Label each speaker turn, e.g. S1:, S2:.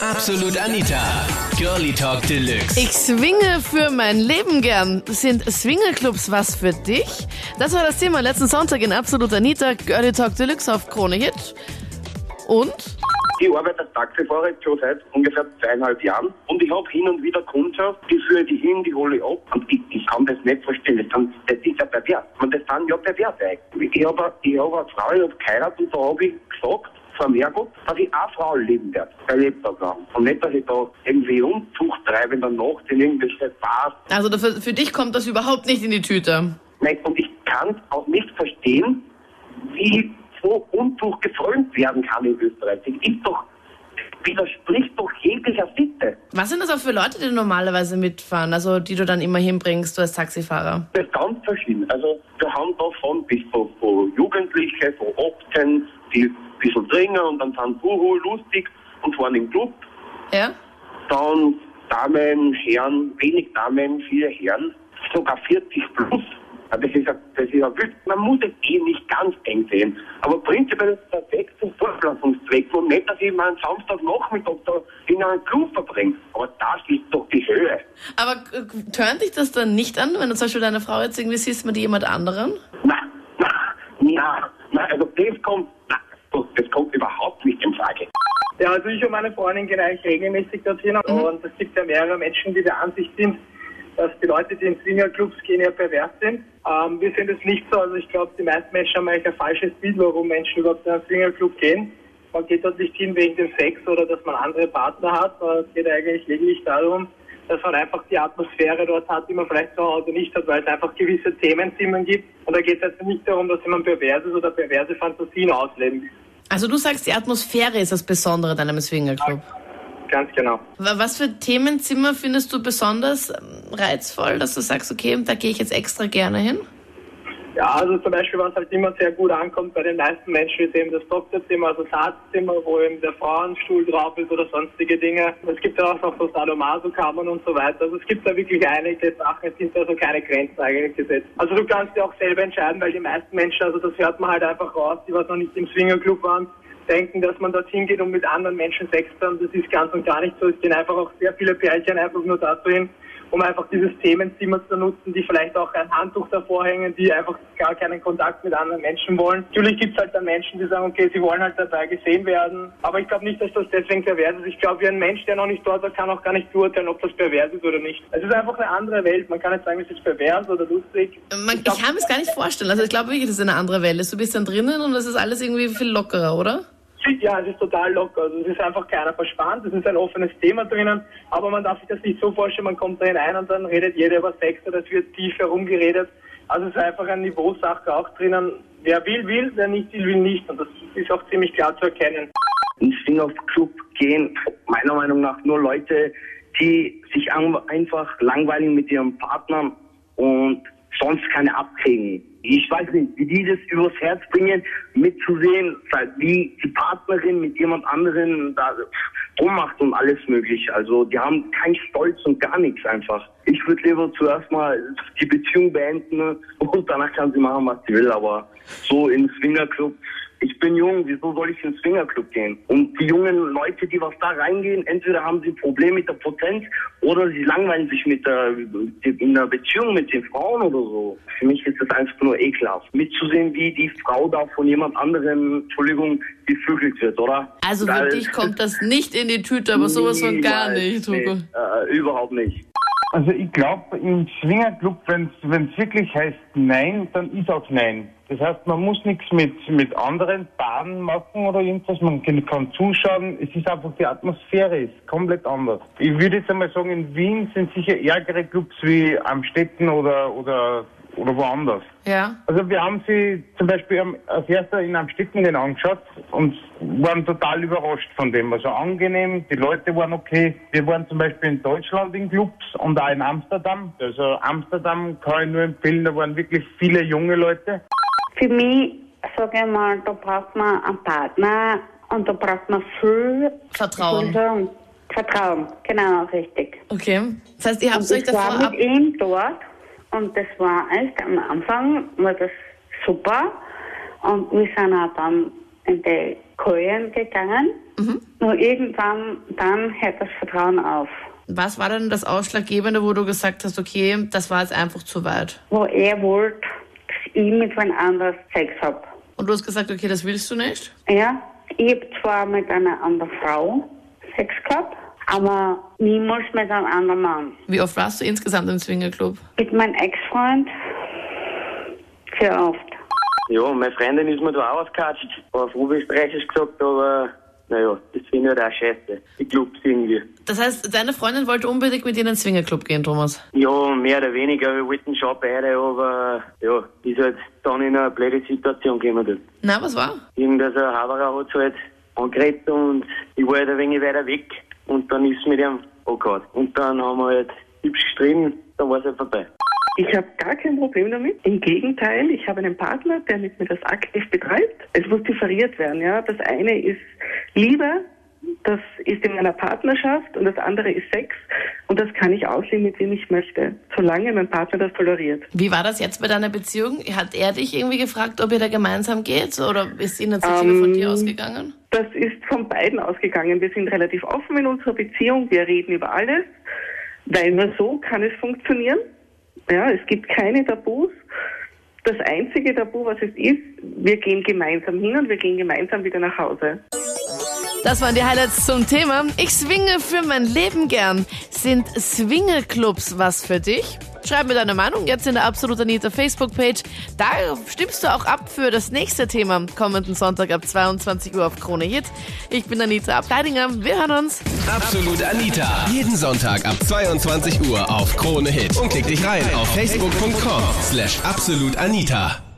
S1: Absolut Anita. Girlie Talk Deluxe.
S2: Ich swinge für mein Leben gern. Sind Swingerclubs was für dich? Das war das Thema letzten Sonntag in Absolut Anita. Girlie Talk Deluxe auf Krone Hit. Und?
S3: Ich arbeite als Taxifahrer jetzt schon seit ungefähr zweieinhalb Jahren und ich habe hin und wieder Kundschaft, die führe die hin, die hole ich ab und ich, ich kann das nicht verstehen. Das, kann, das ist ja pervers. Und das sind ja pervers eigentlich. Ich habe ich hab eine Frau, ich habe geheiratet und da habe ich gesagt, vom Herrgott, dass ich auch Frauen lieben werde, bei Lebtag lang. Und nicht, dass ich da irgendwie Unzucht treibe in der Nacht in irgendwelche Bars.
S2: Also für, für dich kommt das überhaupt nicht in die Tüte.
S3: Nein, und ich kann auch nicht verstehen, wie so Unzucht gefrönt werden kann in Österreich. Das ist doch, widerspricht doch jeglicher Sitte.
S2: Was sind das auch für Leute, die normalerweise mitfahren, also die du dann immer hinbringst, du als Taxifahrer?
S3: Das ist ganz verschieden. Also wir haben da von bis zu, Jugendliche, von 18, die ein bisschen trinken und dann sind Uhu lustig und fahren den Club.
S2: Ja?
S3: Dann Damen, Herren, wenig Damen, viele Herren, sogar 40 plus. Ja, Das ist ja, das ist wild. Man muss es eh nicht ganz eng sehen. Aber prinzipiell ist es perfekt zum Fortpflanzungszweck. Und nicht, dass ich meinen Samstagnachmittag da in einen Club verbringe. Aber das ist doch die Höhe.
S2: Aber äh, turnt dich das dann nicht an, wenn du zum Beispiel deine Frau jetzt irgendwie siehst mit jemand anderen?
S3: Na, na, na, na, also das kommt, na, das kommt überhaupt nicht in Frage.
S4: Ja, also ich und meine Freundin gehen eigentlich regelmäßig dorthin und es gibt ja mehrere Menschen, die der Ansicht sind, dass die Leute, die in Swingerclubs gehen, ja pervers sind. Ähm, wir sehen das nicht so, also ich glaube, die meisten Menschen haben eigentlich ein falsches Bild, warum Menschen überhaupt in einen Swingerclub gehen. Man geht dort nicht hin wegen dem Sex oder dass man andere Partner hat, sondern es geht eigentlich lediglich darum, dass man einfach die Atmosphäre dort hat, die man vielleicht zu Hause nicht hat, weil es einfach gewisse Themenzimmern gibt. Und da geht es also nicht darum, dass jemand pervers ist oder perverse Fantasien ausleben.
S2: Also du sagst, die Atmosphäre ist das Besondere an einem Swingerclub.
S4: Ganz genau.
S2: Wa- Was für Themenzimmer findest du besonders ähm, reizvoll, dass du sagst, okay, da gehe ich jetzt extra gerne hin?
S4: Ja, also zum Beispiel, was halt immer sehr gut ankommt bei den meisten Menschen, ist eben das Doktorzimmer, also das Arztzimmer, wo eben der Frauenstuhl drauf ist oder sonstige Dinge. Es gibt ja auch noch so Sadomaso-Kammern und so weiter. Also es gibt da wirklich einige Sachen, es sind also keine Grenzen eigentlich gesetzt. Also du kannst dir auch selber entscheiden, weil die meisten Menschen, also das hört man halt einfach raus, die was noch nicht im Swingerclub waren, denken, dass man dorthin geht, um mit anderen Menschen Sex haben. Das ist ganz und gar nicht so. Es gehen einfach auch sehr viele Pärchen einfach nur dazu hin, um einfach dieses Themenzimmer zu nutzen, die vielleicht auch ein Handtuch davor hängen, die einfach gar keinen Kontakt mit anderen Menschen wollen. Natürlich gibt es halt dann Menschen, die sagen, okay, sie wollen halt dabei gesehen werden, aber ich glaube nicht, dass das deswegen pervers ist. Ich glaube, wie ein Mensch, der noch nicht dort war, kann auch gar nicht beurteilen, ob das pervers ist oder nicht. Es ist einfach eine andere Welt. Man kann nicht sagen, es ist pervers oder lustig.
S2: Man, ich kann mir es gar nicht vorstellen. Also ich glaube wirklich, das ist eine andere Welt. Du bist dann drinnen und das ist alles irgendwie viel lockerer, oder?
S4: Ja, es ist total locker. Also es ist einfach keiner verspannt. Es ist ein offenes Thema drinnen. Aber man darf sich das nicht so vorstellen, man kommt da hinein und dann redet jeder über Sex oder es wird tief herumgeredet. Also es ist einfach eine Niveausache auch drinnen. Wer will, will, wer nicht will, will nicht. Und das ist auch ziemlich klar zu erkennen.
S3: Ins Swingerclub gehen meiner Meinung nach nur Leute, die sich einfach langweilen mit ihrem Partner und sonst keine abkriegen. Ich weiß nicht, wie die das übers Herz bringen, mitzusehen, wie die Partnerin mit jemand anderen da rummacht und alles mögliche. Also die haben keinen Stolz und gar nichts einfach. Ich würde lieber zuerst mal die Beziehung beenden und danach kann sie machen, was sie will. Aber so im Swingerclub ich bin jung, wieso soll ich ins Swingerclub gehen? Und die jungen Leute, die was da reingehen, entweder haben sie ein Problem mit der Potenz oder sie langweilen sich mit der, in der Beziehung mit den Frauen oder so. Für mich ist das einfach nur ekelhaft. Mitzusehen, wie die Frau da von jemand anderem, Entschuldigung, geflügelt wird, oder?
S2: Also für
S3: Weil-
S2: dich kommt das nicht in die Tüte, aber sowas von gar nicht, Hugo.
S3: Nee, äh, überhaupt nicht.
S5: Also ich glaube, im Swingerclub, wenn es wirklich heißt Nein, dann ist auch Nein. Das heißt, man muss nichts mit, mit anderen Paaren machen oder irgendwas. Man kann, kann zuschauen. Es ist einfach, die Atmosphäre ist komplett anders. Ich würde jetzt einmal sagen, in Wien sind sicher ärgere Clubs wie Amstetten oder, oder, oder woanders.
S2: Ja.
S5: Also wir haben sie zum Beispiel am- als erster in Amstetten den angeschaut und waren total überrascht von dem. Also angenehm, die Leute waren okay. Wir waren zum Beispiel in Deutschland in Clubs und auch in Amsterdam. Also Amsterdam kann ich nur empfehlen, da waren wirklich viele junge Leute.
S6: Für mich, sage ich mal, da braucht man einen Partner und da braucht man viel
S2: Vertrauen.
S6: Vertrauen, genau, richtig.
S2: Okay. Das heißt, ihr habt euch
S6: ich
S2: davor
S6: war
S2: ab...
S6: mit ihm dort und das war echt am Anfang war das super und wir sind auch dann in die Kojen gegangen. Nur irgendwann dann hört das Vertrauen auf.
S2: Was war denn das Ausschlaggebende, wo du gesagt hast, okay, das war jetzt einfach zu weit?
S6: Wo er wollte, dass ich mit wem anders Sex hab.
S2: Und du hast gesagt, okay, das willst du nicht?
S6: Ja, ich hab zwar mit einer anderen Frau Sex gehabt, aber niemals mit einem anderen Mann.
S2: Wie oft warst du insgesamt im Swingerclub?
S6: Mit meinem Ex-Freund sehr oft.
S7: Ja, meine Freundin ist mir da auch ausgekatscht. Auf Oberösterreichisch gesagt, aber naja, das finde ich halt auch scheiße. Die Clubs irgendwie.
S2: Das heißt, deine Freundin wollte unbedingt mit dir in den Swingerclub gehen, Thomas.
S7: Ja, mehr oder weniger. Wir wollten schon beide, aber ja, ist halt dann in eine blöde Situation gekommen. Dort.
S2: Na, was war?
S7: Irgendein Haberer hat halt angeredet und ich war halt ein wenig weiter weg und dann ist mit ihm angehauen. Und dann haben wir halt hübsch gestritten, dann war es halt vorbei.
S8: Ich habe gar kein Problem damit. Im Gegenteil, ich habe einen Partner, der mit mir das aktiv betreibt. Es muss differiert werden. Ja, das eine ist Liebe, das ist in einer Partnerschaft und das andere ist Sex und das kann ich ausleben, mit wem ich möchte, solange mein Partner das toleriert.
S2: Wie war das jetzt bei deiner Beziehung? Hat er dich irgendwie gefragt, ob ihr da gemeinsam geht oder ist die Initiative von dir ausgegangen?
S8: Das ist von beiden ausgegangen. Wir sind relativ offen in unserer Beziehung. Wir reden über alles, weil nur so kann es funktionieren. Ja, es gibt keine Tabus. Das einzige Tabu, was es ist, wir gehen gemeinsam hin und wir gehen gemeinsam wieder nach Hause.
S2: Das waren die Highlights zum Thema. Ich swinge für mein Leben gern. Sind Swingerclubs was für dich? Schreib mir deine Meinung jetzt in der Absolut Anita Facebook-Page. Da stimmst du auch ab für das nächste Thema kommenden Sonntag ab 22 Uhr auf Krone Hit. Ich bin Anita Ableidinger. Wir hören uns.
S1: Absolut Anita. Jeden Sonntag ab 22 Uhr auf Krone Hit. Und klick dich rein auf facebook.com slash absolutanita.